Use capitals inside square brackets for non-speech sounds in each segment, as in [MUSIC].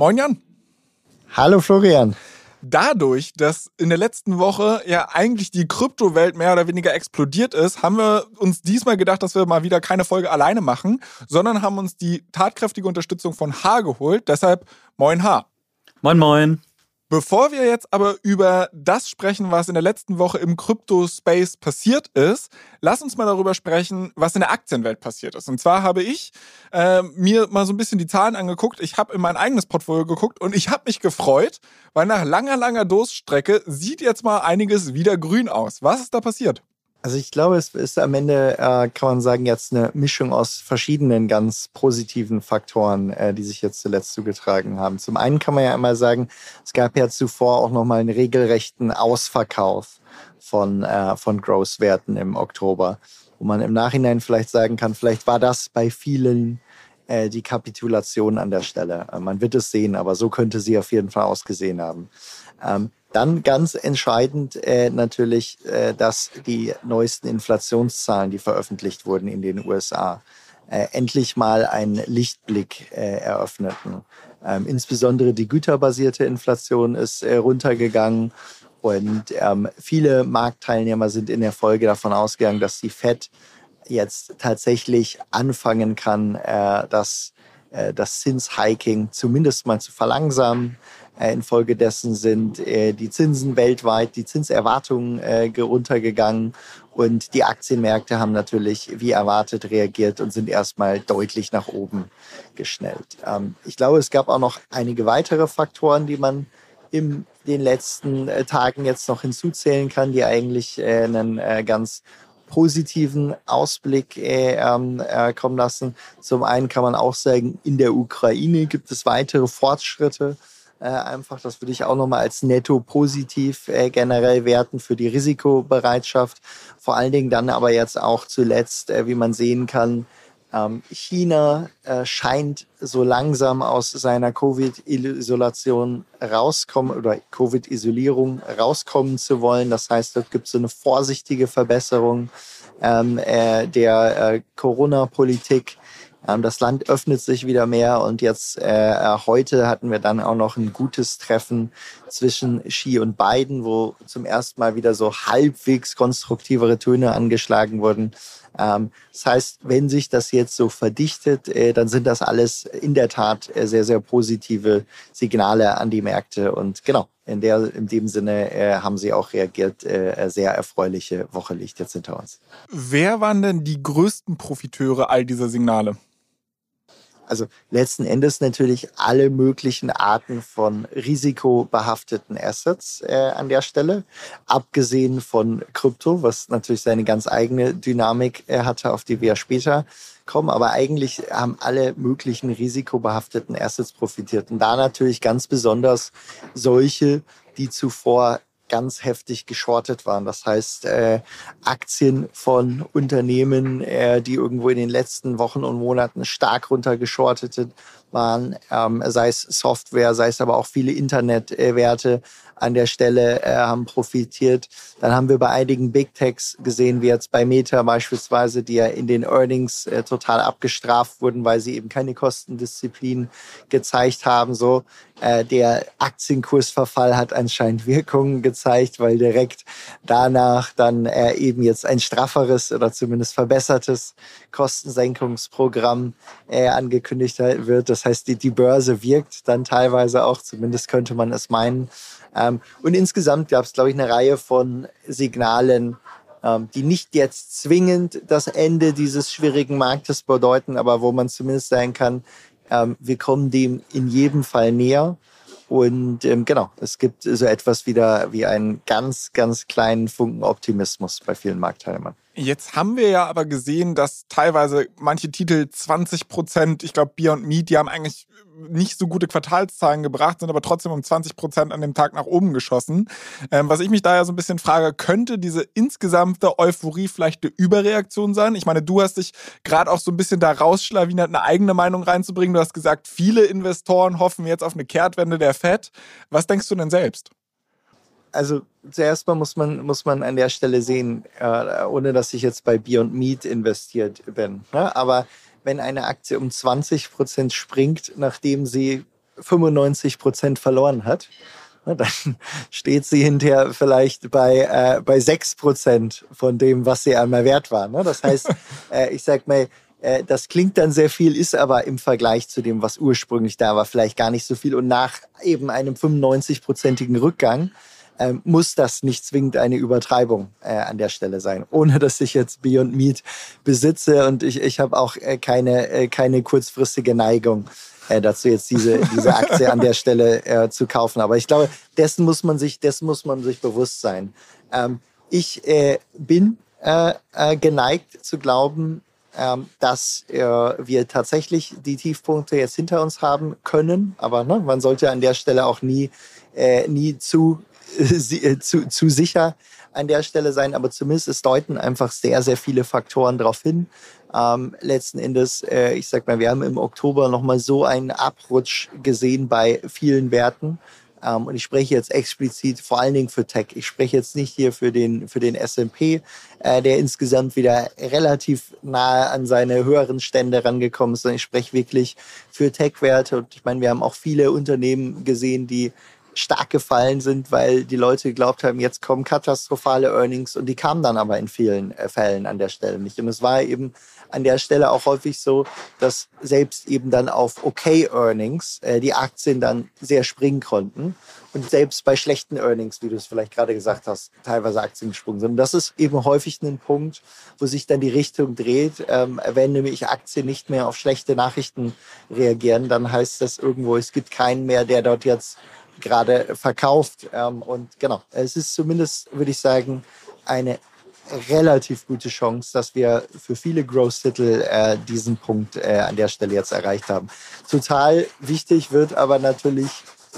Moin Jan. Hallo Florian. Dadurch, dass in der letzten Woche ja eigentlich die Kryptowelt mehr oder weniger explodiert ist, haben wir uns diesmal gedacht, dass wir mal wieder keine Folge alleine machen, sondern haben uns die tatkräftige Unterstützung von H geholt. Deshalb moin H. Moin moin. Bevor wir jetzt aber über das sprechen, was in der letzten Woche im Crypto-Space passiert ist, lass uns mal darüber sprechen, was in der Aktienwelt passiert ist. Und zwar habe ich äh, mir mal so ein bisschen die Zahlen angeguckt. Ich habe in mein eigenes Portfolio geguckt und ich habe mich gefreut, weil nach langer, langer Durststrecke sieht jetzt mal einiges wieder grün aus. Was ist da passiert? Also ich glaube, es ist am Ende, äh, kann man sagen, jetzt eine Mischung aus verschiedenen ganz positiven Faktoren, äh, die sich jetzt zuletzt zugetragen haben. Zum einen kann man ja immer sagen, es gab ja zuvor auch nochmal einen regelrechten Ausverkauf von, äh, von Growth-Werten im Oktober, wo man im Nachhinein vielleicht sagen kann, vielleicht war das bei vielen äh, die Kapitulation an der Stelle. Äh, man wird es sehen, aber so könnte sie auf jeden Fall ausgesehen haben. Ähm, dann ganz entscheidend äh, natürlich, äh, dass die neuesten Inflationszahlen, die veröffentlicht wurden in den USA, äh, endlich mal einen Lichtblick äh, eröffneten. Ähm, insbesondere die güterbasierte Inflation ist äh, runtergegangen und ähm, viele Marktteilnehmer sind in der Folge davon ausgegangen, dass die Fed jetzt tatsächlich anfangen kann, äh, das, das Zinshiking zumindest mal zu verlangsamen. Äh, infolgedessen sind äh, die Zinsen weltweit, die Zinserwartungen äh, runtergegangen und die Aktienmärkte haben natürlich wie erwartet reagiert und sind erstmal deutlich nach oben geschnellt. Ähm, ich glaube, es gab auch noch einige weitere Faktoren, die man in den letzten Tagen jetzt noch hinzuzählen kann, die eigentlich einen ganz positiven Ausblick äh, äh, kommen lassen. Zum einen kann man auch sagen, in der Ukraine gibt es weitere Fortschritte äh, einfach, das würde ich auch nochmal als netto positiv äh, generell werten für die Risikobereitschaft. Vor allen Dingen dann aber jetzt auch zuletzt, äh, wie man sehen kann, ähm, China äh, scheint so langsam aus seiner Covid-Isolation rauskommen oder Covid-Isolierung rauskommen zu wollen. Das heißt, dort gibt es so eine vorsichtige Verbesserung ähm, äh, der Corona-Politik. Ähm, das Land öffnet sich wieder mehr und jetzt äh, äh, heute hatten wir dann auch noch ein gutes Treffen zwischen Xi und Biden, wo zum ersten Mal wieder so halbwegs konstruktivere Töne angeschlagen wurden. Ähm, das heißt, wenn sich das jetzt so verdichtet, äh, dann sind das alles in der Tat äh, sehr, sehr positive Signale an die Märkte und genau. In, der, in dem Sinne äh, haben sie auch reagiert. Äh, sehr erfreuliche Woche liegt jetzt hinter uns. Wer waren denn die größten Profiteure all dieser Signale? Also letzten Endes natürlich alle möglichen Arten von risikobehafteten Assets äh, an der Stelle, abgesehen von Krypto, was natürlich seine ganz eigene Dynamik äh, hatte, auf die wir später kommen. Aber eigentlich haben alle möglichen risikobehafteten Assets profitiert. Und da natürlich ganz besonders solche, die zuvor ganz heftig geschortet waren. Das heißt, äh, Aktien von Unternehmen, äh, die irgendwo in den letzten Wochen und Monaten stark runtergeschortet waren, ähm, sei es Software, sei es aber auch viele Internetwerte, an der Stelle äh, haben profitiert. Dann haben wir bei einigen Big Techs gesehen, wie jetzt bei Meta beispielsweise, die ja in den Earnings äh, total abgestraft wurden, weil sie eben keine Kostendisziplin gezeigt haben. So äh, der Aktienkursverfall hat anscheinend Wirkungen gezeigt, weil direkt danach dann äh, eben jetzt ein strafferes oder zumindest verbessertes Kostensenkungsprogramm äh, angekündigt wird. Das heißt, die, die Börse wirkt dann teilweise auch, zumindest könnte man es meinen. Ähm, und insgesamt gab es, glaube ich, eine Reihe von Signalen, ähm, die nicht jetzt zwingend das Ende dieses schwierigen Marktes bedeuten, aber wo man zumindest sagen kann, ähm, wir kommen dem in jedem Fall näher. Und ähm, genau, es gibt so etwas wieder wie einen ganz, ganz kleinen Funken Optimismus bei vielen Marktteilnehmern. Jetzt haben wir ja aber gesehen, dass teilweise manche Titel 20 Prozent, ich glaube Beyond Meat, die haben eigentlich nicht so gute Quartalszahlen gebracht, sind aber trotzdem um 20 Prozent an dem Tag nach oben geschossen. Ähm, was ich mich da ja so ein bisschen frage, könnte diese insgesamte Euphorie vielleicht eine Überreaktion sein? Ich meine, du hast dich gerade auch so ein bisschen da rausschlawinert, eine eigene Meinung reinzubringen. Du hast gesagt, viele Investoren hoffen jetzt auf eine Kehrtwende der FED. Was denkst du denn selbst? Also zuerst mal muss man, muss man an der Stelle sehen, äh, ohne dass ich jetzt bei Beyond Meat investiert bin. Ne? Aber wenn eine Aktie um 20 Prozent springt, nachdem sie 95 Prozent verloren hat, ne, dann [LAUGHS] steht sie hinterher vielleicht bei, äh, bei 6 Prozent von dem, was sie einmal wert war. Ne? Das heißt, [LAUGHS] äh, ich sag mal, äh, das klingt dann sehr viel, ist aber im Vergleich zu dem, was ursprünglich da war, vielleicht gar nicht so viel. Und nach eben einem 95-prozentigen Rückgang ähm, muss das nicht zwingend eine Übertreibung äh, an der Stelle sein, ohne dass ich jetzt Beyond Meat besitze und ich, ich habe auch äh, keine, äh, keine kurzfristige Neigung äh, dazu, jetzt diese, [LAUGHS] diese Aktie an der Stelle äh, zu kaufen. Aber ich glaube, dessen muss man sich, dessen muss man sich bewusst sein. Ähm, ich äh, bin geneigt zu glauben, ähm, dass wir tatsächlich die Tiefpunkte jetzt hinter uns haben können. Aber ne, man sollte an der Stelle auch nie, nie zu äh, zu, zu sicher an der Stelle sein, aber zumindest es deuten einfach sehr, sehr viele Faktoren darauf hin. Ähm, letzten Endes, äh, ich sag mal, wir haben im Oktober nochmal so einen Abrutsch gesehen bei vielen Werten. Ähm, und ich spreche jetzt explizit vor allen Dingen für Tech. Ich spreche jetzt nicht hier für den, für den S&P, äh, der insgesamt wieder relativ nahe an seine höheren Stände rangekommen ist, sondern ich spreche wirklich für Tech-Werte. Und ich meine, wir haben auch viele Unternehmen gesehen, die stark gefallen sind, weil die Leute geglaubt haben, jetzt kommen katastrophale Earnings und die kamen dann aber in vielen äh, Fällen an der Stelle nicht. Und es war eben an der Stelle auch häufig so, dass selbst eben dann auf okay Earnings äh, die Aktien dann sehr springen konnten und selbst bei schlechten Earnings, wie du es vielleicht gerade gesagt hast, teilweise Aktien gesprungen sind. Und das ist eben häufig ein Punkt, wo sich dann die Richtung dreht. Ähm, wenn nämlich Aktien nicht mehr auf schlechte Nachrichten reagieren, dann heißt das irgendwo, es gibt keinen mehr, der dort jetzt gerade verkauft. Ähm, und genau, es ist zumindest, würde ich sagen, eine relativ gute Chance, dass wir für viele Growth-Titel äh, diesen Punkt äh, an der Stelle jetzt erreicht haben. Total wichtig wird aber natürlich,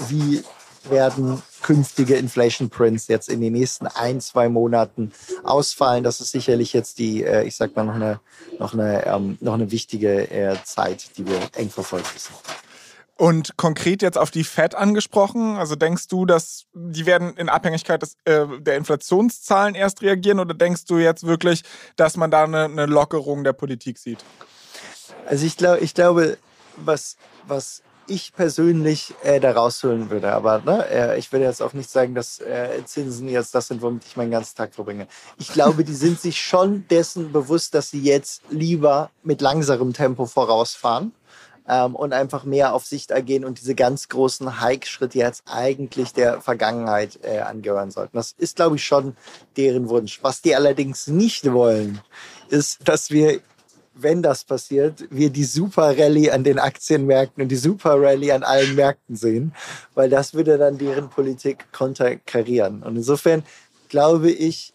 wie werden künftige Inflation Prints jetzt in den nächsten ein, zwei Monaten ausfallen. Das ist sicherlich jetzt die, äh, ich sag mal, noch eine, noch eine, ähm, noch eine wichtige äh, Zeit, die wir eng verfolgen müssen. Und konkret jetzt auf die Fed angesprochen, also denkst du, dass die werden in Abhängigkeit des, äh, der Inflationszahlen erst reagieren oder denkst du jetzt wirklich, dass man da eine, eine Lockerung der Politik sieht? Also ich, glaub, ich glaube, was, was ich persönlich äh, da rausholen würde, aber ne, äh, ich würde jetzt auch nicht sagen, dass äh, Zinsen jetzt das sind, womit ich meinen ganzen Tag verbringe. Ich glaube, die sind sich schon dessen bewusst, dass sie jetzt lieber mit langsamem Tempo vorausfahren ähm, und einfach mehr auf Sicht ergehen und diese ganz großen Hike-Schritte jetzt eigentlich der Vergangenheit äh, angehören sollten. Das ist, glaube ich, schon deren Wunsch. Was die allerdings nicht wollen, ist, dass wir wenn das passiert, wir die Super Rallye an den Aktienmärkten und die Super Rallye an allen Märkten sehen, weil das würde dann deren Politik konterkarieren. Und insofern glaube ich,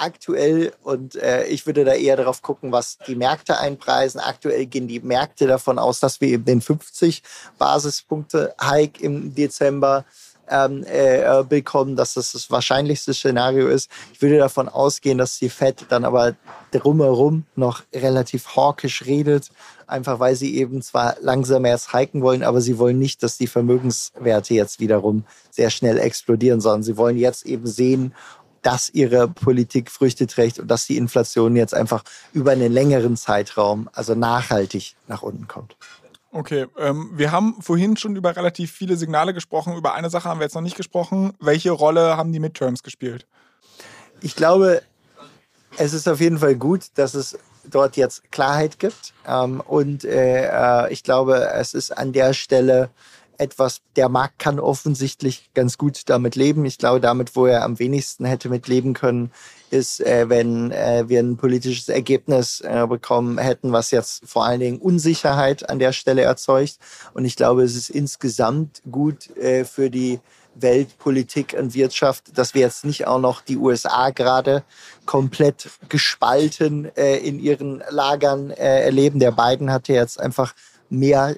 aktuell und äh, ich würde da eher darauf gucken, was die Märkte einpreisen. Aktuell gehen die Märkte davon aus, dass wir eben den 50 Basispunkte Hike im Dezember ähm, äh, bekommen, dass das das wahrscheinlichste Szenario ist. Ich würde davon ausgehen, dass die Fed dann aber drumherum noch relativ hawkisch redet, einfach weil sie eben zwar langsam erst hiken wollen, aber sie wollen nicht, dass die Vermögenswerte jetzt wiederum sehr schnell explodieren, sondern sie wollen jetzt eben sehen, dass ihre Politik Früchte trägt und dass die Inflation jetzt einfach über einen längeren Zeitraum, also nachhaltig nach unten kommt. Okay, ähm, wir haben vorhin schon über relativ viele Signale gesprochen. Über eine Sache haben wir jetzt noch nicht gesprochen. Welche Rolle haben die Midterms gespielt? Ich glaube, es ist auf jeden Fall gut, dass es dort jetzt Klarheit gibt. Ähm, und äh, äh ich glaube, es ist an der Stelle etwas, der Markt kann offensichtlich ganz gut damit leben. Ich glaube, damit, wo er am wenigsten hätte mit leben können, ist, äh, wenn äh, wir ein politisches Ergebnis äh, bekommen hätten, was jetzt vor allen Dingen Unsicherheit an der Stelle erzeugt. Und ich glaube, es ist insgesamt gut äh, für die Weltpolitik und Wirtschaft, dass wir jetzt nicht auch noch die USA gerade komplett gespalten äh, in ihren Lagern äh, erleben. Der Biden hatte jetzt einfach mehr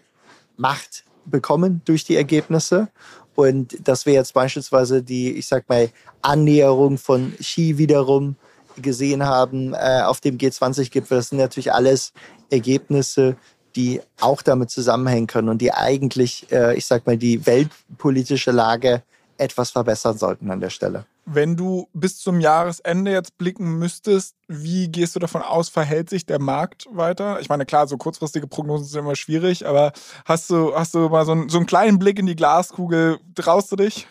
Macht bekommen durch die Ergebnisse. Und dass wir jetzt beispielsweise die, ich sag mal, Annäherung von Xi wiederum gesehen haben äh, auf dem G20-Gipfel, das sind natürlich alles Ergebnisse, die auch damit zusammenhängen können und die eigentlich, äh, ich sag mal, die weltpolitische Lage etwas verbessern sollten an der Stelle. Wenn du bis zum Jahresende jetzt blicken müsstest, wie gehst du davon aus, verhält sich der Markt weiter? Ich meine, klar, so kurzfristige Prognosen sind immer schwierig, aber hast du, hast du mal so einen, so einen kleinen Blick in die Glaskugel? Traust du dich?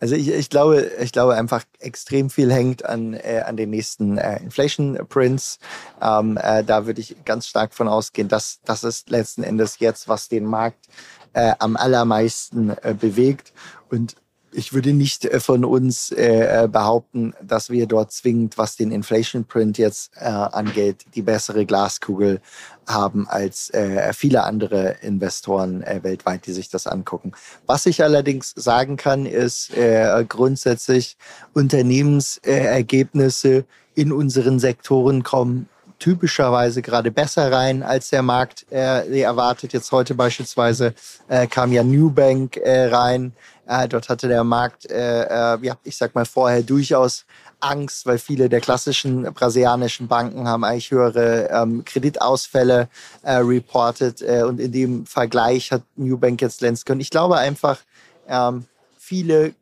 Also ich, ich, glaube, ich glaube einfach extrem viel hängt an, äh, an den nächsten äh, Inflation Prints. Ähm, äh, da würde ich ganz stark von ausgehen, dass das ist letzten Endes jetzt, was den Markt äh, am allermeisten äh, bewegt. Und ich würde nicht äh, von uns äh, äh, behaupten, dass wir dort zwingend, was den Inflation Print jetzt äh, angeht, die bessere Glaskugel haben als äh, viele andere Investoren äh, weltweit, die sich das angucken. Was ich allerdings sagen kann, ist äh, grundsätzlich Unternehmensergebnisse in unseren Sektoren kommen typischerweise gerade besser rein, als der Markt äh, erwartet. Jetzt heute beispielsweise äh, kam ja Newbank äh, rein. Äh, dort hatte der Markt, äh, äh, ja, ich sag mal vorher durchaus Angst, weil viele der klassischen brasilianischen Banken haben eigentlich höhere ähm, Kreditausfälle äh, reported äh, und in dem Vergleich hat Newbank jetzt glänzen können. Ich glaube einfach, ähm, viele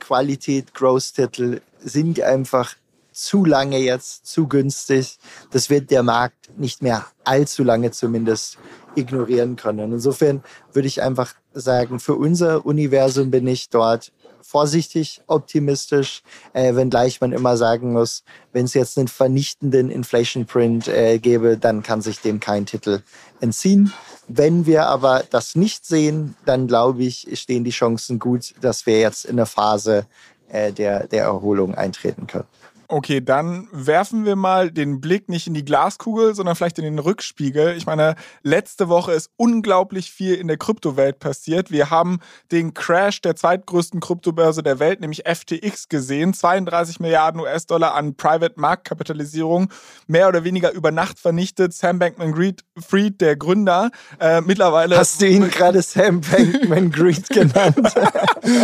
Qualität-Growth-Titel sind einfach zu lange jetzt, zu günstig. Das wird der Markt nicht mehr allzu lange zumindest ignorieren können. Insofern würde ich einfach sagen, für unser Universum bin ich dort vorsichtig optimistisch, äh, wenngleich man immer sagen muss, wenn es jetzt einen vernichtenden Inflation Print äh, gäbe, dann kann sich dem kein Titel entziehen. Wenn wir aber das nicht sehen, dann glaube ich, stehen die Chancen gut, dass wir jetzt in eine Phase äh, der, der Erholung eintreten können. Okay, dann werfen wir mal den Blick nicht in die Glaskugel, sondern vielleicht in den Rückspiegel. Ich meine, letzte Woche ist unglaublich viel in der Kryptowelt passiert. Wir haben den Crash der zweitgrößten Kryptobörse der Welt, nämlich FTX, gesehen. 32 Milliarden US-Dollar an Private Marktkapitalisierung, mehr oder weniger über Nacht vernichtet. Sam Bankman-Fried, der Gründer, äh, mittlerweile. Hast du ihn [LAUGHS] gerade Sam Bankman-Fried [LAUGHS] genannt?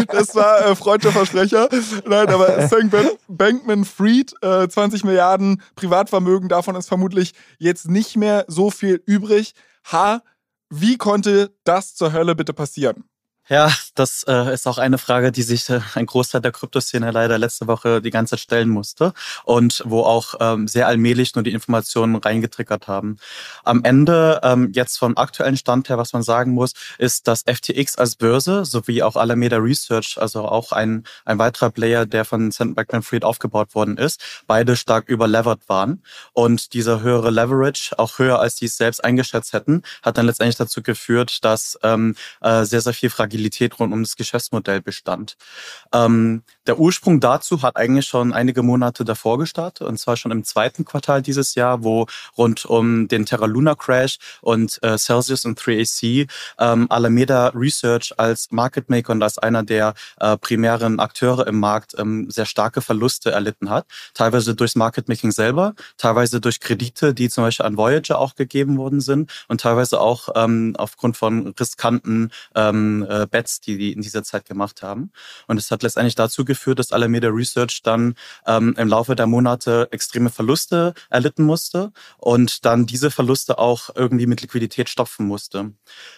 das war äh, freudscher Versprecher. Nein, aber [LAUGHS] Sam Bankman-Fried Street, äh, 20 Milliarden Privatvermögen, davon ist vermutlich jetzt nicht mehr so viel übrig. Ha, wie konnte das zur Hölle bitte passieren? Ja, das äh, ist auch eine Frage, die sich äh, ein Großteil der Kryptoszene leider letzte Woche die ganze Zeit stellen musste und wo auch ähm, sehr allmählich nur die Informationen reingetriggert haben. Am Ende, ähm, jetzt vom aktuellen Stand her, was man sagen muss, ist, dass FTX als Börse sowie auch Alameda Research, also auch ein, ein weiterer Player, der von St. Bankman-Fried aufgebaut worden ist, beide stark überlevert waren. Und dieser höhere Leverage, auch höher als sie es selbst eingeschätzt hätten, hat dann letztendlich dazu geführt, dass ähm, äh, sehr, sehr viel Fragilität Agilität rund um das Geschäftsmodell bestand. Ähm, der Ursprung dazu hat eigentlich schon einige Monate davor gestartet, und zwar schon im zweiten Quartal dieses Jahr, wo rund um den Terra Luna Crash und äh, Celsius und 3AC ähm, Alameda Research als Market Maker und als einer der äh, primären Akteure im Markt ähm, sehr starke Verluste erlitten hat. Teilweise durchs Market Making selber, teilweise durch Kredite, die zum Beispiel an Voyager auch gegeben worden sind und teilweise auch ähm, aufgrund von riskanten ähm, äh, Bets, die die in dieser Zeit gemacht haben. Und es hat letztendlich dazu geführt, dass Alameda Research dann ähm, im Laufe der Monate extreme Verluste erlitten musste und dann diese Verluste auch irgendwie mit Liquidität stopfen musste.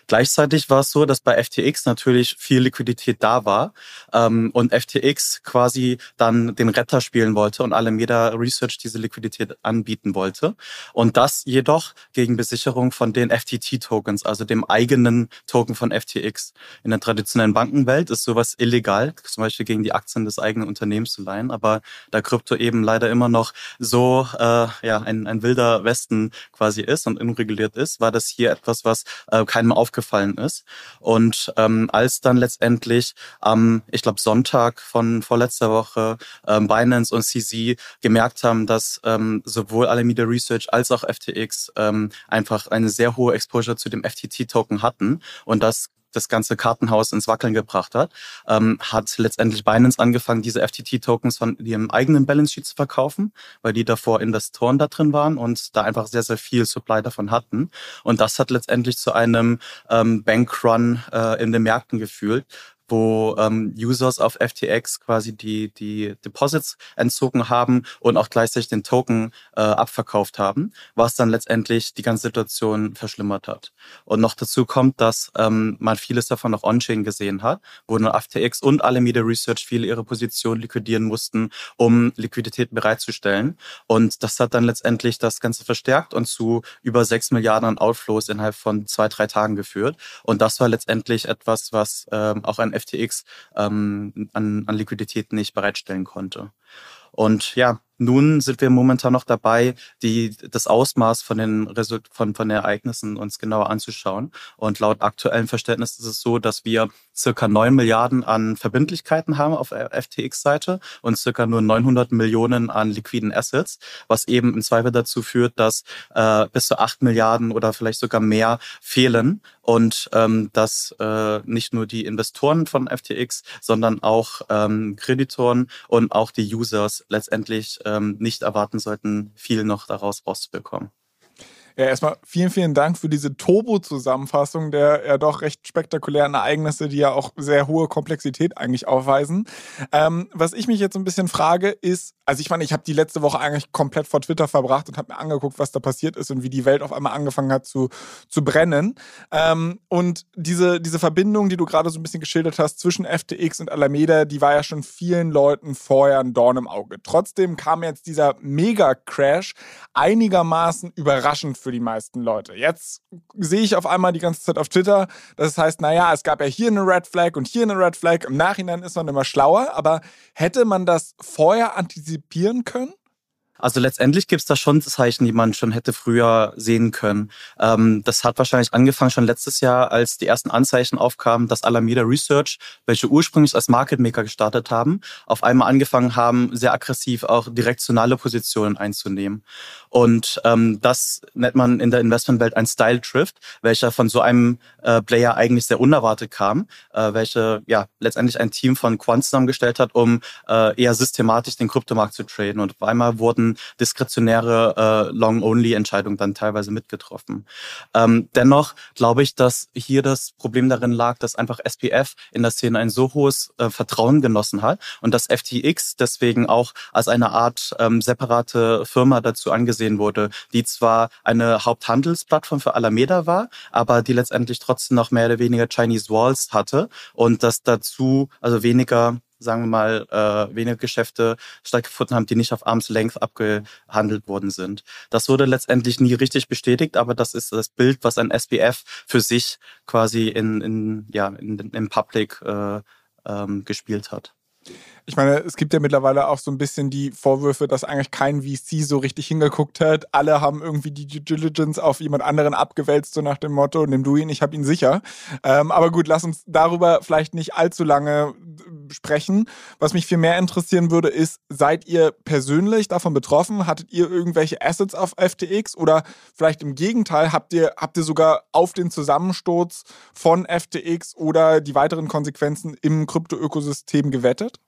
Gleichzeitig war es so, dass bei FTX natürlich viel Liquidität da war ähm, und FTX quasi dann den Retter spielen wollte und Alameda Research diese Liquidität anbieten wollte. Und das jedoch gegen Besicherung von den FTT-Tokens, also dem eigenen Token von FTX. In der traditionellen Bankenwelt ist sowas illegal, zum Beispiel gegen die Aktien des eigenen Unternehmens zu leihen. Aber da Krypto eben leider immer noch so äh, ja ein, ein wilder Westen quasi ist und unreguliert ist, war das hier etwas, was äh, keinem aufgefallen ist. Und ähm, als dann letztendlich am, ich glaube, Sonntag von vorletzter Woche ähm, Binance und CZ gemerkt haben, dass ähm, sowohl Alameda Research als auch FTX ähm, einfach eine sehr hohe Exposure zu dem FTT-Token hatten und das das ganze Kartenhaus ins Wackeln gebracht hat, ähm, hat letztendlich Binance angefangen, diese FTT-Tokens von ihrem eigenen Balance Sheet zu verkaufen, weil die davor Investoren da drin waren und da einfach sehr, sehr viel Supply davon hatten. Und das hat letztendlich zu einem ähm, Bankrun äh, in den Märkten geführt, wo ähm, Users auf FTX quasi die, die Deposits entzogen haben und auch gleichzeitig den Token äh, abverkauft haben, was dann letztendlich die ganze Situation verschlimmert hat. Und noch dazu kommt, dass ähm, man vieles davon noch on-chain gesehen hat, wo dann FTX und Alameda Research viele ihre Positionen liquidieren mussten, um Liquidität bereitzustellen. Und das hat dann letztendlich das Ganze verstärkt und zu über sechs Milliarden an Outflows innerhalb von zwei, drei Tagen geführt. Und das war letztendlich etwas, was ähm, auch ein FTX ähm, an, an Liquidität nicht bereitstellen konnte. Und ja, nun sind wir momentan noch dabei, die, das Ausmaß von den, Result von, von den Ereignissen uns genauer anzuschauen. Und laut aktuellem Verständnis ist es so, dass wir circa 9 Milliarden an Verbindlichkeiten haben auf FTX-Seite und circa nur 900 Millionen an liquiden Assets, was eben im Zweifel dazu führt, dass äh, bis zu 8 Milliarden oder vielleicht sogar mehr fehlen und ähm, dass äh, nicht nur die Investoren von FTX, sondern auch ähm, Kreditoren und auch die Users letztendlich ähm, nicht erwarten sollten, viel noch daraus rauszubekommen. Ja, erstmal vielen, vielen Dank für diese Turbo-Zusammenfassung der ja doch recht spektakulären Ereignisse, die ja auch sehr hohe Komplexität eigentlich aufweisen. Ähm, was ich mich jetzt ein bisschen frage, ist, also ich meine, ich habe die letzte Woche eigentlich komplett vor Twitter verbracht und habe mir angeguckt, was da passiert ist und wie die Welt auf einmal angefangen hat zu, zu brennen. Ähm, und diese, diese Verbindung, die du gerade so ein bisschen geschildert hast zwischen FTX und Alameda, die war ja schon vielen Leuten vorher ein Dorn im Auge. Trotzdem kam jetzt dieser Mega-Crash einigermaßen überraschend für die meisten Leute. Jetzt sehe ich auf einmal die ganze Zeit auf Twitter, das heißt, naja, es gab ja hier eine Red Flag und hier eine Red Flag. Im Nachhinein ist man immer schlauer, aber hätte man das vorher antizipieren können? Also letztendlich gibt es da schon Zeichen, die man schon hätte früher sehen können. Ähm, das hat wahrscheinlich angefangen schon letztes Jahr, als die ersten Anzeichen aufkamen, dass Alameda Research, welche ursprünglich als Market Maker gestartet haben, auf einmal angefangen haben, sehr aggressiv auch direktionale Positionen einzunehmen. Und ähm, das nennt man in der Investmentwelt ein Style Drift, welcher von so einem äh, Player eigentlich sehr unerwartet kam, äh, welche ja letztendlich ein Team von Quants zusammengestellt hat, um äh, eher systematisch den Kryptomarkt zu traden. Und auf einmal wurden diskretionäre äh, Long-Only-Entscheidungen dann teilweise mitgetroffen. Ähm, dennoch glaube ich, dass hier das Problem darin lag, dass einfach SPF in der Szene ein so hohes äh, Vertrauen genossen hat und dass FTX deswegen auch als eine Art ähm, separate Firma dazu angesehen wurde, die zwar eine Haupthandelsplattform für Alameda war, aber die letztendlich trotzdem noch mehr oder weniger Chinese Walls hatte und dass dazu also weniger sagen wir mal, äh, weniger Geschäfte stattgefunden haben, die nicht auf Arms Length abgehandelt worden sind. Das wurde letztendlich nie richtig bestätigt, aber das ist das Bild, was ein SPF für sich quasi in, in ja, in, im Public äh, ähm, gespielt hat. Ich meine, es gibt ja mittlerweile auch so ein bisschen die Vorwürfe, dass eigentlich kein VC so richtig hingeguckt hat. Alle haben irgendwie die Due Diligence auf jemand anderen abgewälzt, so nach dem Motto, nimm du ihn, ich hab ihn sicher. Ähm, aber gut, lass uns darüber vielleicht nicht allzu lange äh, sprechen. Was mich viel mehr interessieren würde, ist, seid ihr persönlich davon betroffen? Hattet ihr irgendwelche Assets auf FTX oder vielleicht im Gegenteil, habt ihr, habt ihr sogar auf den Zusammensturz von FTX oder die weiteren Konsequenzen im Krypto-Ökosystem gewettet?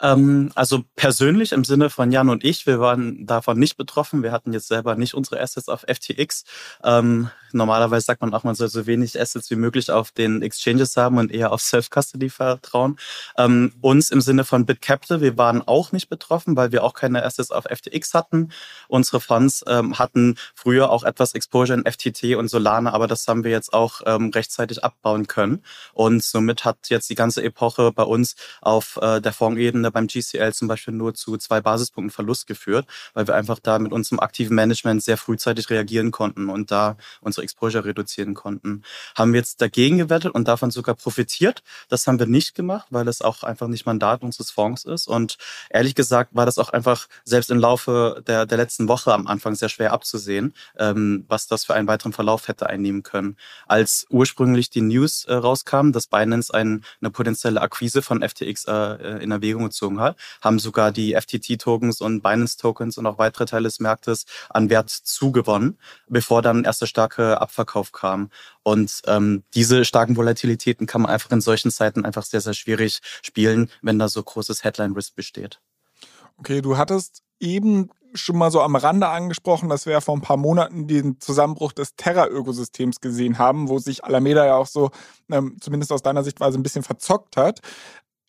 Ähm, also persönlich im Sinne von Jan und ich, wir waren davon nicht betroffen. Wir hatten jetzt selber nicht unsere Assets auf FTX. Ähm, normalerweise sagt man auch, man soll so wenig Assets wie möglich auf den Exchanges haben und eher auf Self-Custody vertrauen. Ähm, uns im Sinne von BitCapital, wir waren auch nicht betroffen, weil wir auch keine Assets auf FTX hatten. Unsere Funds ähm, hatten früher auch etwas Exposure in FTT und Solana, aber das haben wir jetzt auch ähm, rechtzeitig abbauen können. Und somit hat jetzt die ganze Epoche bei uns auf äh, der Fondsebene beim GCL zum Beispiel nur zu zwei Basispunkten Verlust geführt, weil wir einfach da mit unserem aktiven Management sehr frühzeitig reagieren konnten und da unsere Exposure reduzieren konnten. Haben wir jetzt dagegen gewettet und davon sogar profitiert. Das haben wir nicht gemacht, weil es auch einfach nicht Mandat unseres Fonds ist. Und ehrlich gesagt war das auch einfach selbst im Laufe der, der letzten Woche am Anfang sehr schwer abzusehen, ähm, was das für einen weiteren Verlauf hätte einnehmen können. Als ursprünglich die News äh, rauskam, dass Binance ein, eine potenzielle Akquise von FTX äh, in Erwägung abgezogen hat, haben sogar die FTT-Tokens und Binance-Tokens und auch weitere Teile des Marktes an Wert zugewonnen, bevor dann erst der starke Abverkauf kam. Und ähm, diese starken Volatilitäten kann man einfach in solchen Zeiten einfach sehr, sehr schwierig spielen, wenn da so großes Headline-Risk besteht. Okay, du hattest eben schon mal so am Rande angesprochen, dass wir ja vor ein paar Monaten den Zusammenbruch des Terra-Ökosystems gesehen haben, wo sich Alameda ja auch so, ähm, zumindest aus deiner Sichtweise, ein bisschen verzockt hat.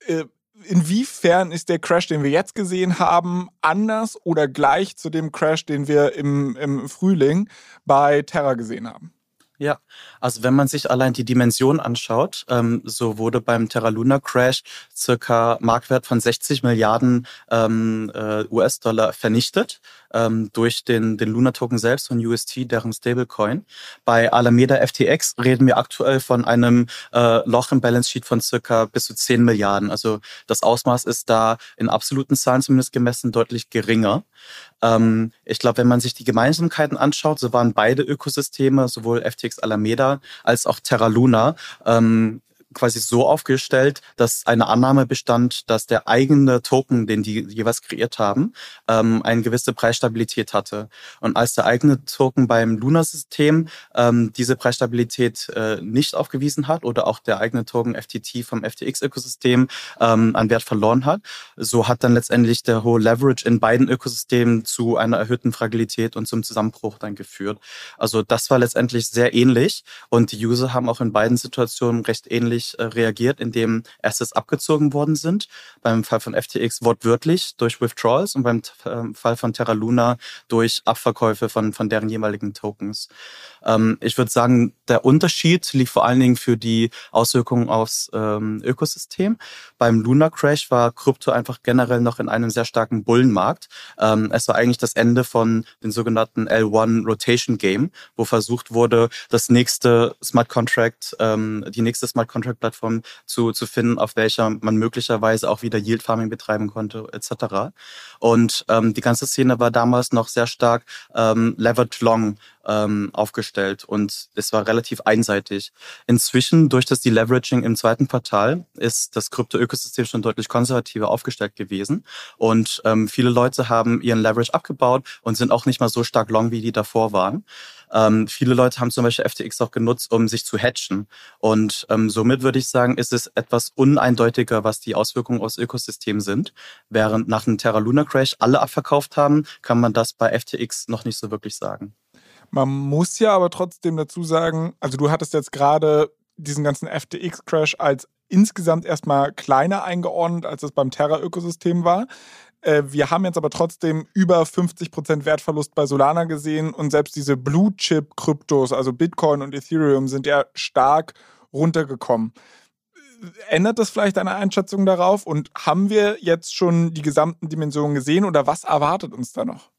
Äh, inwiefern ist der Crash, den wir jetzt gesehen haben, anders oder gleich zu dem Crash, den wir im, im Frühling bei Terra gesehen haben? Ja, also wenn man sich allein die Dimension anschaut, ähm, so wurde beim Terra Luna Crash circa Marktwert von 60 Milliarden ähm, äh, US-Dollar vernichtet ähm, durch den, den Luna Token selbst von UST, deren Stablecoin. Bei Alameda FTX reden wir aktuell von einem äh, Loch im Balance Sheet von circa bis zu 10 Milliarden. Also das Ausmaß ist da in absoluten Zahlen zumindest gemessen deutlich geringer. Ähm, ich glaube, wenn man sich die Gemeinsamkeiten anschaut, so waren beide Ökosysteme, sowohl FTX Alameda als auch Terra Luna, ähm, quasi so aufgestellt, dass eine Annahme bestand, dass der eigene Token, den die jeweils kreiert haben, ähm, eine gewisse Preisstabilität hatte. Und als der eigene Token beim Luna-System ähm, diese Preisstabilität äh, nicht aufgewiesen hat oder auch der eigene Token FTT vom FTX-Ökosystem ähm, an Wert verloren hat, so hat dann letztendlich der hohe Leverage in beiden Ökosystemen zu einer erhöhten Fragilität und zum Zusammenbruch dann geführt. Also das war letztendlich sehr ähnlich und die User haben auch in beiden Situationen recht ähnlich äh, reagiert, indem Assets abgezogen worden sind. Beim Fall von FTX wortwörtlich durch Withdrawals und beim ähm, Fall von Terra Luna durch Abverkäufe von, von deren jeweiligen Tokens. Ähm, ich würde sagen, der Unterschied liegt vor allen Dingen für die Auswirkungen aufs ähm, Ökosystem. Beim Luna Crash war Krypto einfach generell noch in einem sehr starken Bullenmarkt. Ähm, es war eigentlich das Ende von den sogenannten L1 Rotation Game, wo versucht wurde, das nächste Smart Contract, ähm, die nächste Smart Contract Plattform zu, zu finden, auf welcher man möglicherweise auch wieder Yield Farming betreiben konnte, etc. Und ähm, die ganze Szene war damals noch sehr stark ähm, levered long ähm, aufgestellt und es war relativ einseitig. Inzwischen, durch das Deleveraging im zweiten Quartal, ist das Krypto-Ökosystem schon deutlich konservativer aufgestellt gewesen und ähm, viele Leute haben ihren Leverage abgebaut und sind auch nicht mal so stark long, wie die davor waren. Ähm, viele Leute haben zum Beispiel FTX auch genutzt, um sich zu hatchen. Und ähm, somit würde ich sagen, ist es etwas uneindeutiger, was die Auswirkungen aus Ökosystem sind. Während nach einem Terra Luna Crash alle abverkauft haben, kann man das bei FTX noch nicht so wirklich sagen. Man muss ja aber trotzdem dazu sagen, also du hattest jetzt gerade diesen ganzen FTX-Crash als insgesamt erstmal kleiner eingeordnet, als es beim Terra-Ökosystem war. Äh, wir haben jetzt aber trotzdem über 50% Wertverlust bei Solana gesehen und selbst diese Blue-Chip-Kryptos, also Bitcoin und Ethereum, sind ja stark runtergekommen. Ändert das vielleicht deine Einschätzung darauf und haben wir jetzt schon die gesamten Dimensionen gesehen oder was erwartet uns da noch?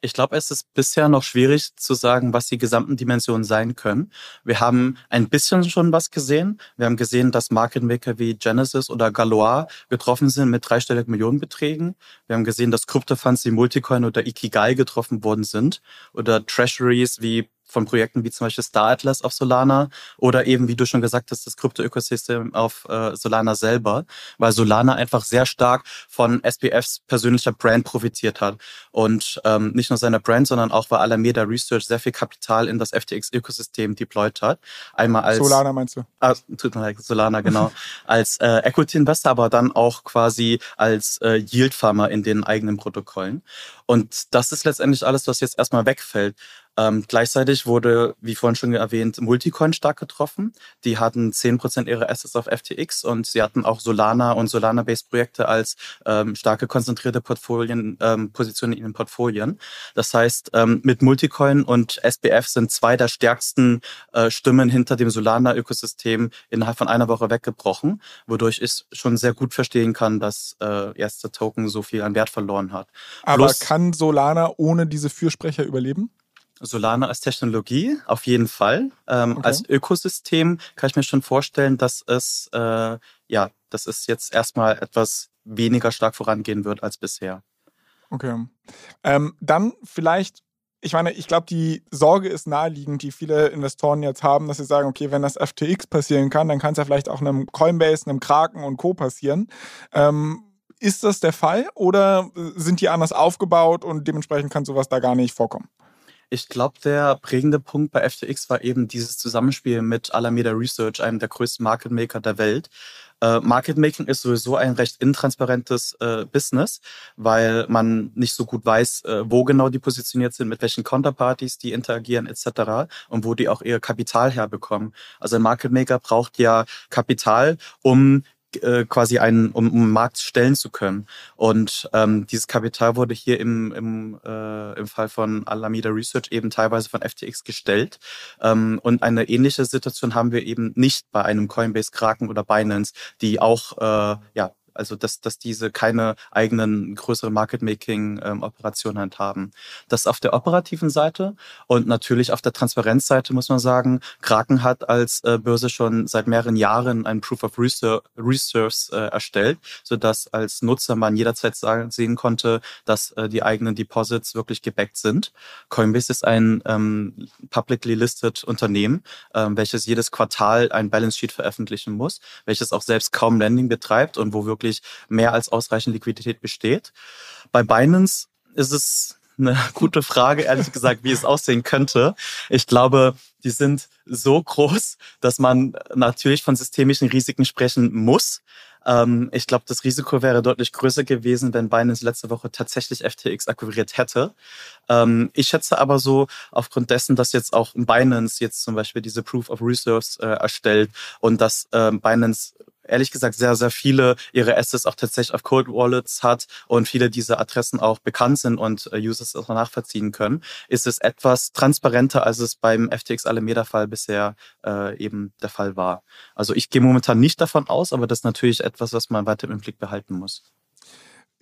Ich glaube, es ist bisher noch schwierig zu sagen, was die gesamten Dimensionen sein können. Wir haben ein bisschen schon was gesehen. Wir haben gesehen, dass Market Maker wie Genesis oder Galois getroffen sind mit dreistelligen Millionenbeträgen. Wir haben gesehen, dass Kryptofunds wie Multicoin oder Ikigai getroffen worden sind oder Treasuries wie von Projekten wie zum Beispiel Star Atlas auf Solana oder eben, wie du schon gesagt hast, das Krypto-Ökosystem auf äh, Solana selber, weil Solana einfach sehr stark von SPFs persönlicher Brand profitiert hat. Und ähm, nicht nur seiner Brand, sondern auch, weil Alameda Research sehr viel Kapital in das FTX-Ökosystem deployed hat. Einmal als Solana meinst du? Ah, tut mir leid, Solana, genau. [LAUGHS] als äh, Equity-Investor, aber dann auch quasi als äh, Yield-Farmer in den eigenen Protokollen. Und das ist letztendlich alles, was jetzt erstmal wegfällt. Ähm, gleichzeitig wurde, wie vorhin schon erwähnt, Multicoin stark getroffen. Die hatten 10% ihrer Assets auf FTX und sie hatten auch Solana und Solana-based Projekte als ähm, starke konzentrierte Portfolien, ähm, Positionen in den Portfolien. Das heißt, ähm, mit Multicoin und SBF sind zwei der stärksten äh, Stimmen hinter dem Solana-Ökosystem innerhalb von einer Woche weggebrochen, wodurch ich schon sehr gut verstehen kann, dass äh, erste Token so viel an Wert verloren hat. Aber Plus, kann Solana ohne diese Fürsprecher überleben? Solana als Technologie auf jeden Fall. Ähm, okay. Als Ökosystem kann ich mir schon vorstellen, dass es äh, ja, dass es jetzt erstmal etwas weniger stark vorangehen wird als bisher. Okay. Ähm, dann vielleicht, ich meine, ich glaube, die Sorge ist naheliegend, die viele Investoren jetzt haben, dass sie sagen, okay, wenn das FTX passieren kann, dann kann es ja vielleicht auch einem Coinbase, einem Kraken und Co. passieren. Ähm, ist das der Fall oder sind die anders aufgebaut und dementsprechend kann sowas da gar nicht vorkommen? Ich glaube, der prägende Punkt bei FTX war eben dieses Zusammenspiel mit Alameda Research, einem der größten Market Maker der Welt. Äh, Market Making ist sowieso ein recht intransparentes äh, Business, weil man nicht so gut weiß, äh, wo genau die positioniert sind, mit welchen Counterparties die interagieren etc. und wo die auch ihr Kapital herbekommen. Also ein Market Maker braucht ja Kapital, um äh, quasi einen, um, um Markt stellen zu können. Und ähm, dieses Kapital wurde hier im, im, äh, im Fall von Alameda Research eben teilweise von FTX gestellt. Ähm, und eine ähnliche Situation haben wir eben nicht bei einem Coinbase, Kraken oder Binance, die auch äh, ja, also dass, dass diese keine eigenen größeren Market-Making-Operationen ähm, handhaben. Das auf der operativen Seite und natürlich auf der Transparenzseite muss man sagen, Kraken hat als äh, Börse schon seit mehreren Jahren ein Proof of Reserves äh, erstellt, sodass als Nutzer man jederzeit sehen konnte, dass äh, die eigenen Deposits wirklich gebackt sind. Coinbase ist ein ähm, publicly listed Unternehmen, ähm, welches jedes Quartal ein Balance Sheet veröffentlichen muss, welches auch selbst kaum Lending betreibt und wo wirklich wirklich mehr als ausreichend Liquidität besteht. Bei Binance ist es eine [LAUGHS] gute Frage, ehrlich gesagt, wie es aussehen könnte. Ich glaube, die sind so groß, dass man natürlich von systemischen Risiken sprechen muss. Ähm, ich glaube, das Risiko wäre deutlich größer gewesen, wenn Binance letzte Woche tatsächlich FTX akquiriert hätte. Ähm, ich schätze aber so, aufgrund dessen, dass jetzt auch Binance jetzt zum Beispiel diese Proof of Reserves äh, erstellt und dass ähm, Binance ehrlich gesagt sehr, sehr viele ihre Assets auch tatsächlich auf Cold Wallets hat und viele dieser Adressen auch bekannt sind und äh, Users auch nachvollziehen können, ist es etwas transparenter, als es beim FTX Alameda-Fall bisher äh, eben der Fall war. Also ich gehe momentan nicht davon aus, aber das ist natürlich etwas, was man weiter im Blick behalten muss.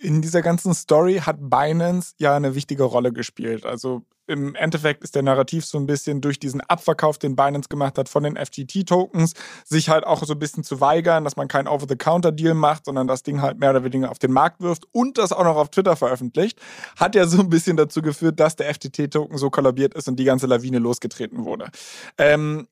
In dieser ganzen Story hat Binance ja eine wichtige Rolle gespielt. Also im Endeffekt ist der Narrativ so ein bisschen durch diesen Abverkauf, den Binance gemacht hat von den FTT-Tokens, sich halt auch so ein bisschen zu weigern, dass man keinen Over-the-Counter-Deal macht, sondern das Ding halt mehr oder weniger auf den Markt wirft und das auch noch auf Twitter veröffentlicht, hat ja so ein bisschen dazu geführt, dass der FTT-Token so kollabiert ist und die ganze Lawine losgetreten wurde. Ähm,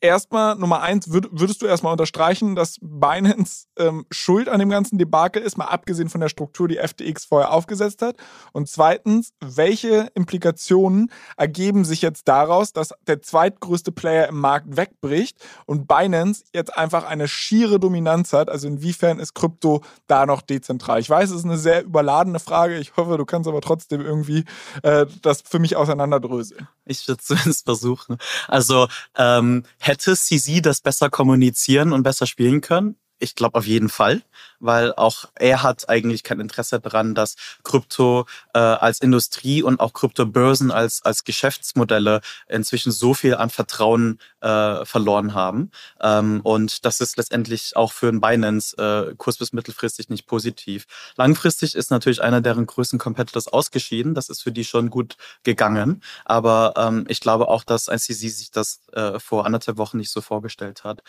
erstmal, Nummer eins, würd, würdest du erstmal unterstreichen, dass Binance ähm, schuld an dem ganzen Debakel ist, mal abgesehen von der Struktur, die FTX vorher aufgesetzt hat? Und zweitens, welche Implikationen ergeben sich jetzt daraus, dass der zweitgrößte Player im Markt wegbricht und Binance jetzt einfach eine schiere Dominanz hat? Also inwiefern ist Krypto da noch dezentral? Ich weiß, es ist eine sehr überladene Frage. Ich hoffe, du kannst aber trotzdem irgendwie äh, das für mich auseinanderdröseln. Ich würde zumindest versuchen. Also ähm, hätte CZ das besser kommunizieren und besser spielen können? Ich glaube auf jeden Fall weil auch er hat eigentlich kein Interesse daran, dass Krypto äh, als Industrie und auch Kryptobörsen als, als Geschäftsmodelle inzwischen so viel an Vertrauen äh, verloren haben. Ähm, und das ist letztendlich auch für ein Binance äh, kurz- bis mittelfristig nicht positiv. Langfristig ist natürlich einer deren größten Competitors ausgeschieden. Das ist für die schon gut gegangen. Aber ähm, ich glaube auch, dass ICC sich das äh, vor anderthalb Wochen nicht so vorgestellt hat.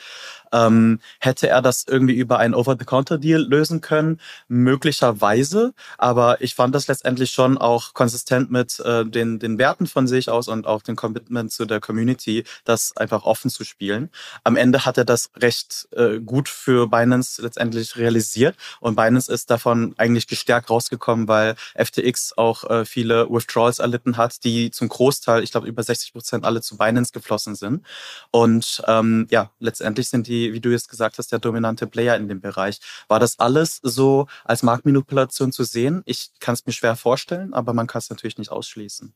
Ähm, hätte er das irgendwie über einen Over-the-Counter-Deal lösen können, möglicherweise. Aber ich fand das letztendlich schon auch konsistent mit äh, den, den Werten von sich aus und auch dem Commitment zu der Community, das einfach offen zu spielen. Am Ende hat er das recht äh, gut für Binance letztendlich realisiert und Binance ist davon eigentlich gestärkt rausgekommen, weil FTX auch äh, viele Withdrawals erlitten hat, die zum Großteil, ich glaube über 60 Prozent alle zu Binance geflossen sind. Und ähm, ja, letztendlich sind die, wie du jetzt gesagt hast, der dominante Player in dem Bereich. War das das alles so als Marktmanipulation zu sehen? Ich kann es mir schwer vorstellen, aber man kann es natürlich nicht ausschließen.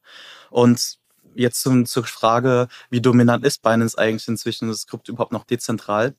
Und jetzt zum, zur Frage, wie dominant ist Binance eigentlich inzwischen? Ist Krypto überhaupt noch dezentral?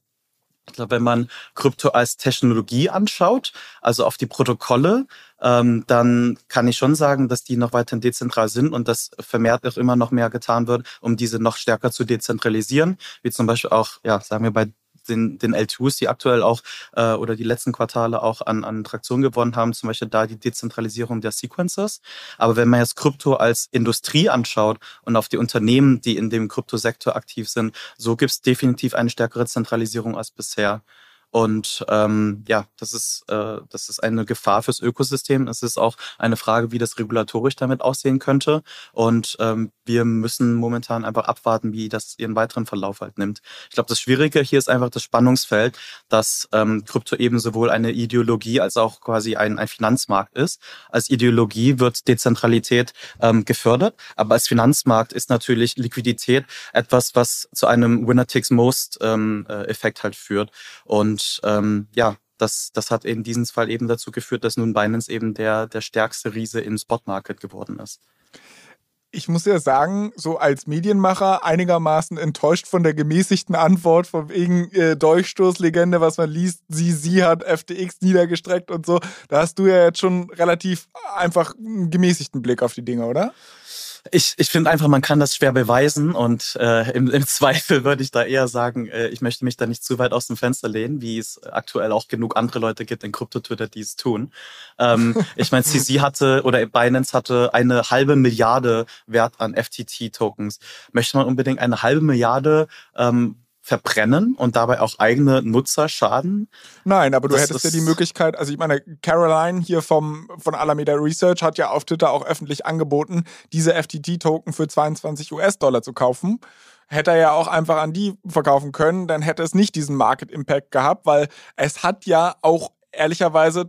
Ich glaube, wenn man Krypto als Technologie anschaut, also auf die Protokolle, ähm, dann kann ich schon sagen, dass die noch weiterhin dezentral sind und dass vermehrt auch immer noch mehr getan wird, um diese noch stärker zu dezentralisieren, wie zum Beispiel auch, ja, sagen wir bei den, den L2s, die aktuell auch äh, oder die letzten Quartale auch an, an Traktion gewonnen haben, zum Beispiel da die Dezentralisierung der Sequencers. Aber wenn man jetzt Krypto als Industrie anschaut und auf die Unternehmen, die in dem Kryptosektor aktiv sind, so gibt es definitiv eine stärkere Zentralisierung als bisher. Und ähm, ja, das ist, äh, das ist eine Gefahr fürs Ökosystem. Es ist auch eine Frage, wie das regulatorisch damit aussehen könnte. Und ähm, wir müssen momentan einfach abwarten, wie das ihren weiteren Verlauf halt nimmt. Ich glaube, das Schwierige hier ist einfach das Spannungsfeld, dass ähm, Krypto eben sowohl eine Ideologie als auch quasi ein, ein Finanzmarkt ist. Als Ideologie wird Dezentralität ähm, gefördert, aber als Finanzmarkt ist natürlich Liquidität etwas, was zu einem Winner-Takes-Most-Effekt ähm, äh, halt führt. Und ähm, ja, das, das hat in diesem Fall eben dazu geführt, dass nun Binance eben der, der stärkste Riese im Spot-Market geworden ist. Ich muss ja sagen, so als Medienmacher einigermaßen enttäuscht von der gemäßigten Antwort von wegen äh, Durchstoßlegende, was man liest, sie, sie hat FTX niedergestreckt und so. Da hast du ja jetzt schon relativ einfach einen gemäßigten Blick auf die Dinge, oder? Ich, ich finde einfach, man kann das schwer beweisen und äh, im, im [LAUGHS] Zweifel würde ich da eher sagen, äh, ich möchte mich da nicht zu weit aus dem Fenster lehnen, wie es aktuell auch genug andere Leute gibt in Krypto-Twitter, die es tun. Ähm, [LAUGHS] ich meine, CZ hatte oder Binance hatte eine halbe Milliarde Wert an FTT-Tokens. Möchte man unbedingt eine halbe Milliarde ähm, verbrennen und dabei auch eigene Nutzer schaden? Nein, aber du das, hättest ja die Möglichkeit, also ich meine, Caroline hier vom, von Alameda Research hat ja auf Twitter auch öffentlich angeboten, diese FTT-Token für 22 US-Dollar zu kaufen. Hätte er ja auch einfach an die verkaufen können, dann hätte es nicht diesen Market Impact gehabt, weil es hat ja auch ehrlicherweise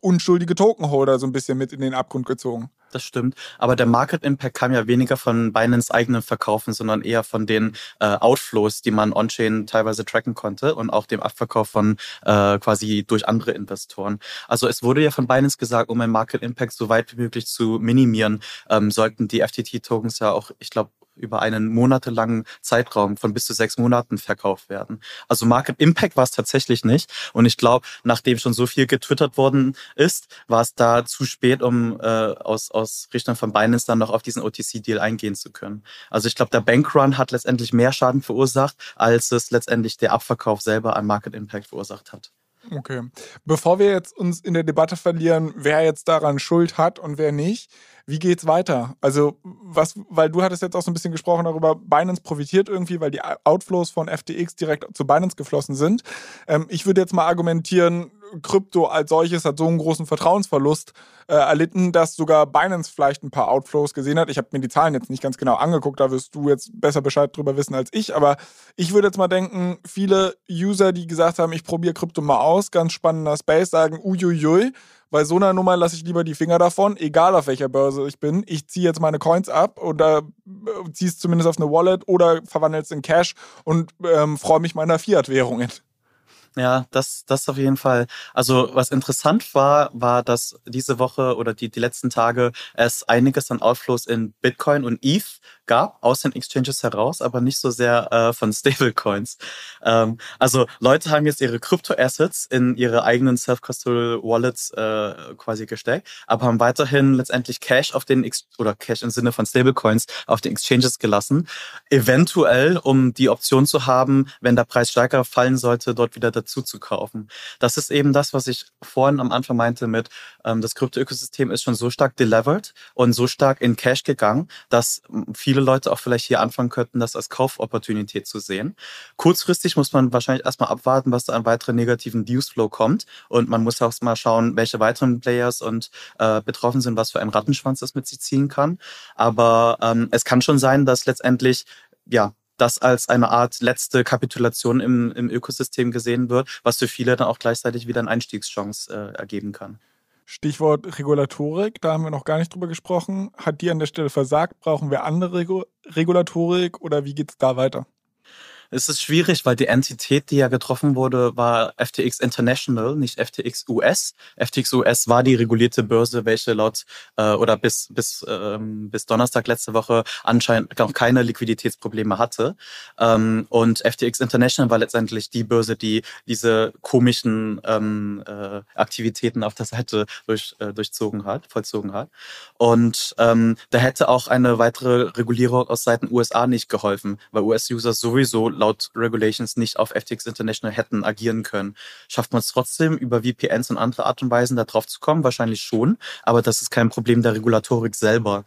unschuldige Tokenholder so ein bisschen mit in den Abgrund gezogen das stimmt. Aber der Market Impact kam ja weniger von Binance eigenen Verkaufen, sondern eher von den äh, Outflows, die man on-chain teilweise tracken konnte und auch dem Abverkauf von äh, quasi durch andere Investoren. Also es wurde ja von Binance gesagt, um ein Market Impact so weit wie möglich zu minimieren, ähm, sollten die FTT-Tokens ja auch, ich glaube, über einen monatelangen Zeitraum von bis zu sechs Monaten verkauft werden. Also Market Impact war es tatsächlich nicht. Und ich glaube, nachdem schon so viel getwittert worden ist, war es da zu spät, um äh, aus, aus Richtung von Binance dann noch auf diesen OTC-Deal eingehen zu können. Also ich glaube, der Bankrun hat letztendlich mehr Schaden verursacht, als es letztendlich der Abverkauf selber an Market Impact verursacht hat. Okay. Bevor wir jetzt uns in der Debatte verlieren, wer jetzt daran Schuld hat und wer nicht, wie geht's weiter? Also, was, weil du hattest jetzt auch so ein bisschen gesprochen darüber, Binance profitiert irgendwie, weil die Outflows von FTX direkt zu Binance geflossen sind. Ähm, ich würde jetzt mal argumentieren, Krypto als solches hat so einen großen Vertrauensverlust äh, erlitten, dass sogar Binance vielleicht ein paar Outflows gesehen hat. Ich habe mir die Zahlen jetzt nicht ganz genau angeguckt, da wirst du jetzt besser Bescheid drüber wissen als ich. Aber ich würde jetzt mal denken, viele User, die gesagt haben, ich probiere Krypto mal aus, ganz spannender Space, sagen, uiuiui, bei so einer Nummer lasse ich lieber die Finger davon, egal auf welcher Börse ich bin. Ich ziehe jetzt meine Coins ab oder äh, ziehe es zumindest auf eine Wallet oder verwandle es in Cash und ähm, freue mich meiner Fiat-Währungen. Ja, das, das auf jeden Fall. Also was interessant war, war, dass diese Woche oder die, die letzten Tage es einiges an Outflows in Bitcoin und ETH gab, aus den Exchanges heraus, aber nicht so sehr äh, von [LAUGHS] Stablecoins. Ähm, also Leute haben jetzt ihre Krypto-Assets in ihre eigenen Self-Custodial Wallets äh, quasi gesteckt, aber haben weiterhin letztendlich Cash auf den, Ex oder Cash im Sinne von Stablecoins auf den Exchanges gelassen. Eventuell, um die Option zu haben, wenn der Preis stärker fallen sollte, dort wieder dazu zu kaufen. Das ist eben das, was ich vorhin am Anfang meinte mit, ähm, das Krypto-Ökosystem ist schon so stark delevered und so stark in Cash gegangen, dass viele Leute auch vielleicht hier anfangen könnten, das als Kaufopportunität zu sehen. Kurzfristig muss man wahrscheinlich erstmal abwarten, was da an weiteren negativen Newsflow kommt und man muss auch mal schauen, welche weiteren Players und äh, betroffen sind, was für ein Rattenschwanz das mit sich ziehen kann. Aber ähm, es kann schon sein, dass letztendlich ja, das als eine Art letzte Kapitulation im, im Ökosystem gesehen wird, was für viele dann auch gleichzeitig wieder eine Einstiegschance äh, ergeben kann. Stichwort Regulatorik, da haben wir noch gar nicht drüber gesprochen. Hat die an der Stelle versagt? Brauchen wir andere Regulatorik oder wie geht es da weiter? Es ist schwierig, weil die Entität, die ja getroffen wurde, war FTX International, nicht FTX US. FTX US war die regulierte Börse, welche laut äh, oder bis bis ähm, bis Donnerstag letzte Woche anscheinend noch keine Liquiditätsprobleme hatte. Ähm, und FTX International war letztendlich die Börse, die diese komischen ähm, äh, Aktivitäten auf der Seite durch, äh, durchzogen hat, vollzogen hat. Und ähm, da hätte auch eine weitere Regulierung aus Seiten USA nicht geholfen, weil US-User sowieso laut Regulations nicht auf FTX International hätten agieren können. Schafft man es trotzdem, über VPNs und andere Art und Weisen da drauf zu kommen? Wahrscheinlich schon, aber das ist kein Problem der Regulatorik selber.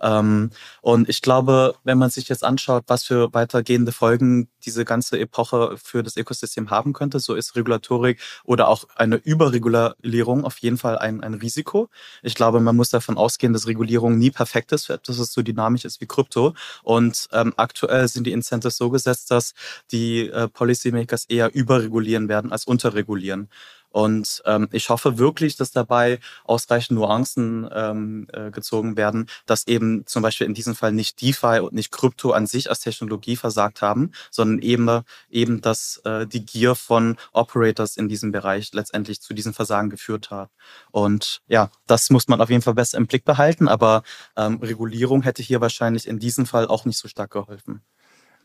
Ähm, und ich glaube, wenn man sich jetzt anschaut, was für weitergehende Folgen diese ganze Epoche für das Ökosystem haben könnte, so ist Regulatorik oder auch eine Überregulierung auf jeden Fall ein, ein Risiko. Ich glaube, man muss davon ausgehen, dass Regulierung nie perfekt ist für etwas, was so dynamisch ist wie Krypto. Und ähm, aktuell sind die Incentives so gesetzt, dass die äh, Policymakers eher überregulieren werden als unterregulieren. Und ähm, ich hoffe wirklich, dass dabei ausreichend Nuancen ähm, äh, gezogen werden, dass eben zum Beispiel in diesem Fall nicht DeFi und nicht Krypto an sich als Technologie versagt haben, sondern eben, eben dass äh, die Gier von Operators in diesem Bereich letztendlich zu diesem Versagen geführt hat. Und ja, das muss man auf jeden Fall besser im Blick behalten, aber ähm, Regulierung hätte hier wahrscheinlich in diesem Fall auch nicht so stark geholfen.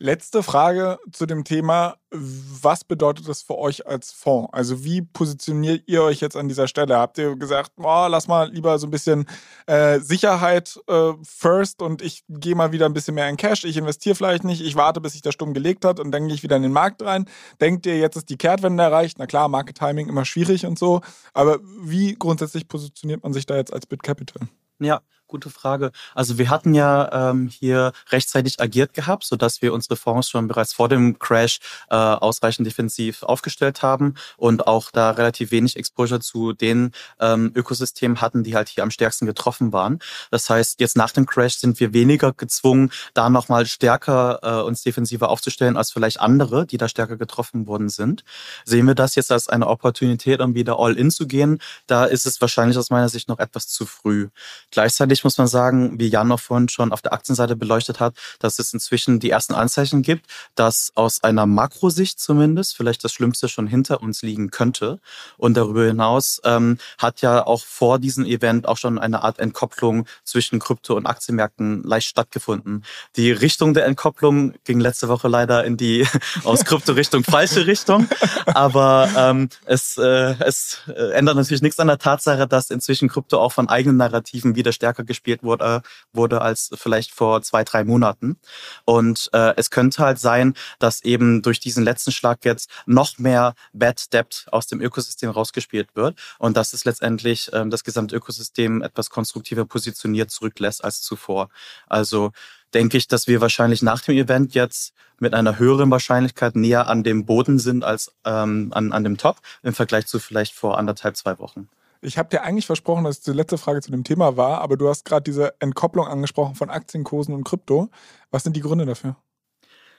Letzte Frage zu dem Thema. Was bedeutet das für euch als Fonds? Also wie positioniert ihr euch jetzt an dieser Stelle? Habt ihr gesagt, oh, lass mal lieber so ein bisschen äh, Sicherheit äh, first und ich gehe mal wieder ein bisschen mehr in Cash, ich investiere vielleicht nicht, ich warte, bis sich der Stumm gelegt hat und dann gehe ich wieder in den Markt rein. Denkt ihr, jetzt ist die Kehrtwende erreicht? Na klar, Market Timing immer schwierig und so. Aber wie grundsätzlich positioniert man sich da jetzt als BitCapital? Ja, gute Frage. Also wir hatten ja ähm, hier rechtzeitig agiert gehabt, sodass wir unsere Fonds schon bereits vor dem Crash äh, ausreichend defensiv aufgestellt haben und auch da relativ wenig Exposure zu den ähm, Ökosystemen hatten, die halt hier am stärksten getroffen waren. Das heißt, jetzt nach dem Crash sind wir weniger gezwungen, da nochmal stärker äh, uns defensiver aufzustellen als vielleicht andere, die da stärker getroffen worden sind. Sehen wir das jetzt als eine Opportunität, um wieder all in zu gehen? Da ist es wahrscheinlich aus meiner Sicht noch etwas zu früh. Gleichzeitig muss man sagen, wie Jan noch vorhin schon auf der Aktienseite beleuchtet hat, dass es inzwischen die ersten Anzeichen gibt, dass aus einer Makrosicht zumindest vielleicht das Schlimmste schon hinter uns liegen könnte. Und darüber hinaus ähm, hat ja auch vor diesem Event auch schon eine Art Entkopplung zwischen Krypto- und Aktienmärkten leicht stattgefunden. Die Richtung der Entkopplung ging letzte Woche leider in die [LAUGHS] aus Krypto-Richtung falsche Richtung. Aber ähm, es, äh, es äh, ändert natürlich nichts an der Tatsache, dass inzwischen Krypto auch von eigenen Narrativen wieder stärker gespielt wurde, wurde als vielleicht vor zwei, drei Monaten. Und äh, es könnte halt sein, dass eben durch diesen letzten Schlag jetzt noch mehr Bad Debt aus dem Ökosystem rausgespielt wird und dass es letztendlich ähm, das gesamte Ökosystem etwas konstruktiver positioniert zurücklässt als zuvor. Also denke ich, dass wir wahrscheinlich nach dem Event jetzt mit einer höheren Wahrscheinlichkeit näher an dem Boden sind als ähm, an, an dem Top im Vergleich zu vielleicht vor anderthalb, zwei Wochen. Ich habe dir eigentlich versprochen, dass es die letzte Frage zu dem Thema war, aber du hast gerade diese Entkopplung angesprochen von Aktienkursen und Krypto. Was sind die Gründe dafür?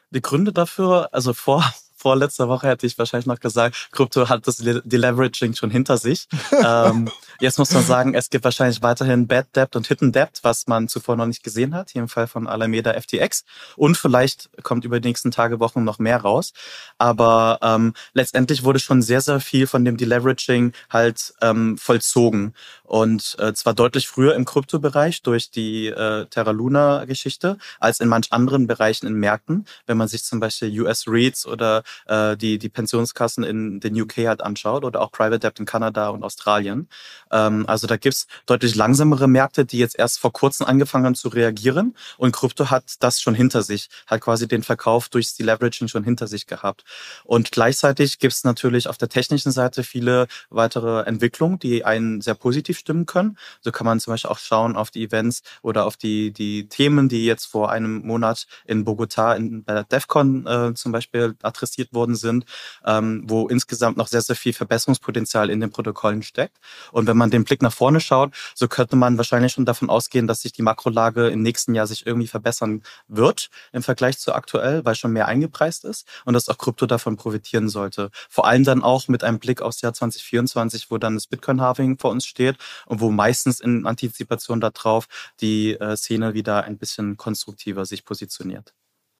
Die Gründe dafür, also vor, vor letzter Woche hätte ich wahrscheinlich noch gesagt, Krypto hat das Deleveraging schon hinter sich. [LAUGHS] ähm, jetzt muss man sagen, es gibt wahrscheinlich weiterhin Bad Debt und Hidden Debt, was man zuvor noch nicht gesehen hat, hier im Fall von Alameda FTX. Und vielleicht kommt über die nächsten Tage, Wochen noch mehr raus. Aber ähm, letztendlich wurde schon sehr, sehr viel von dem Deleveraging halt ähm, vollzogen. Und äh, zwar deutlich früher im Kryptobereich durch die äh, Terra Luna-Geschichte als in manch anderen Bereichen in Märkten. Wenn man sich zum Beispiel US REITs oder äh, die, die Pensionskassen in den UK halt anschaut oder auch Private Debt in Kanada und Australien. Ähm, also da gibt's deutlich langsamere Märkte, die jetzt erst vor kurzem angefangen haben zu reagieren und Krypto hat das schon hinter sich, hat quasi den Verkauf durchs Deleveraging schon hinter sich gehabt. Und gleichzeitig gibt's natürlich auf der technischen Seite viele weitere Entwicklungen, die einen sehr positiv stimmen können. So kann man zum Beispiel auch schauen auf die Events oder auf die, die Themen, die jetzt vor einem Monat in Bogota in, bei der DEFCON äh, zum Beispiel adressiert investiert worden sind, ähm, wo insgesamt noch sehr, sehr viel Verbesserungspotenzial in den Protokollen steckt. Und wenn man den Blick nach vorne schaut, so könnte man wahrscheinlich schon davon ausgehen, dass sich die Makrolage im nächsten Jahr sich irgendwie verbessern wird im Vergleich zu aktuell, weil schon mehr eingepreist ist und dass auch Krypto davon profitieren sollte. Vor allem dann auch mit einem Blick aufs Jahr 2024, wo dann das Bitcoin-Halving vor uns steht und wo meistens in Antizipation darauf die äh, Szene wieder ein bisschen konstruktiver sich positioniert.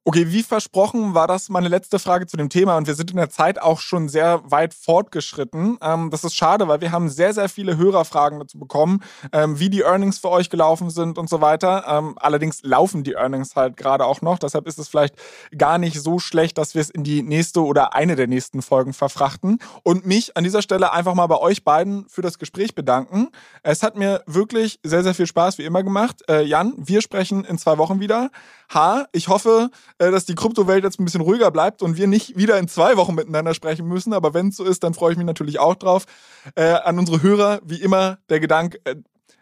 Okay, wie versprochen war das meine letzte Frage zu dem Thema und wir sind in der Zeit auch schon sehr weit fortgeschritten. Ähm, das ist schade, weil wir haben sehr, sehr viele Hörerfragen dazu bekommen, ähm, wie die Earnings für euch gelaufen sind und so weiter. Ähm, allerdings laufen die Earnings halt gerade auch noch. Deshalb ist es vielleicht gar nicht so schlecht, dass wir es in die nächste oder eine der nächsten Folgen verfrachten. Und mich an dieser Stelle einfach mal bei euch beiden für das Gespräch bedanken. Es hat mir wirklich sehr, sehr viel Spaß wie immer gemacht. Äh, Jan, wir sprechen in zwei Wochen wieder. H, ich hoffe, äh, dass die Kryptowelt jetzt ein bisschen ruhiger bleibt und wir nicht wieder in zwei Wochen miteinander sprechen müssen. Aber wenn es so ist, dann freue ich mich natürlich auch drauf. Äh, an unsere Hörer, wie immer, der Gedanke, äh,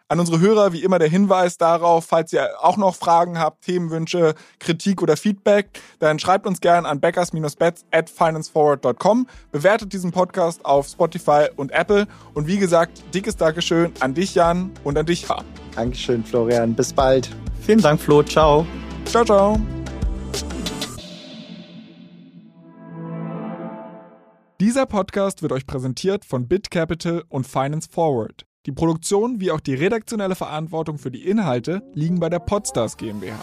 An unsere Hörer wie immer der Hinweis darauf, falls ihr auch noch Fragen habt, Themenwünsche, Kritik oder Feedback, dann schreibt uns gern an backers-bets at financeforward.com, bewertet diesen Podcast auf Spotify und Apple und wie gesagt, dickes Dankeschön an dich, Jan, und an dich, Ha. Dankeschön, Florian. Bis bald. Vielen Dank, Flo. Ciao. Ciao, ciao. Dieser Podcast wird euch präsentiert von BitCapital und Finance Forward. Die Produktion wie auch die redaktionelle Verantwortung für die Inhalte liegen bei der Podstars GmbH.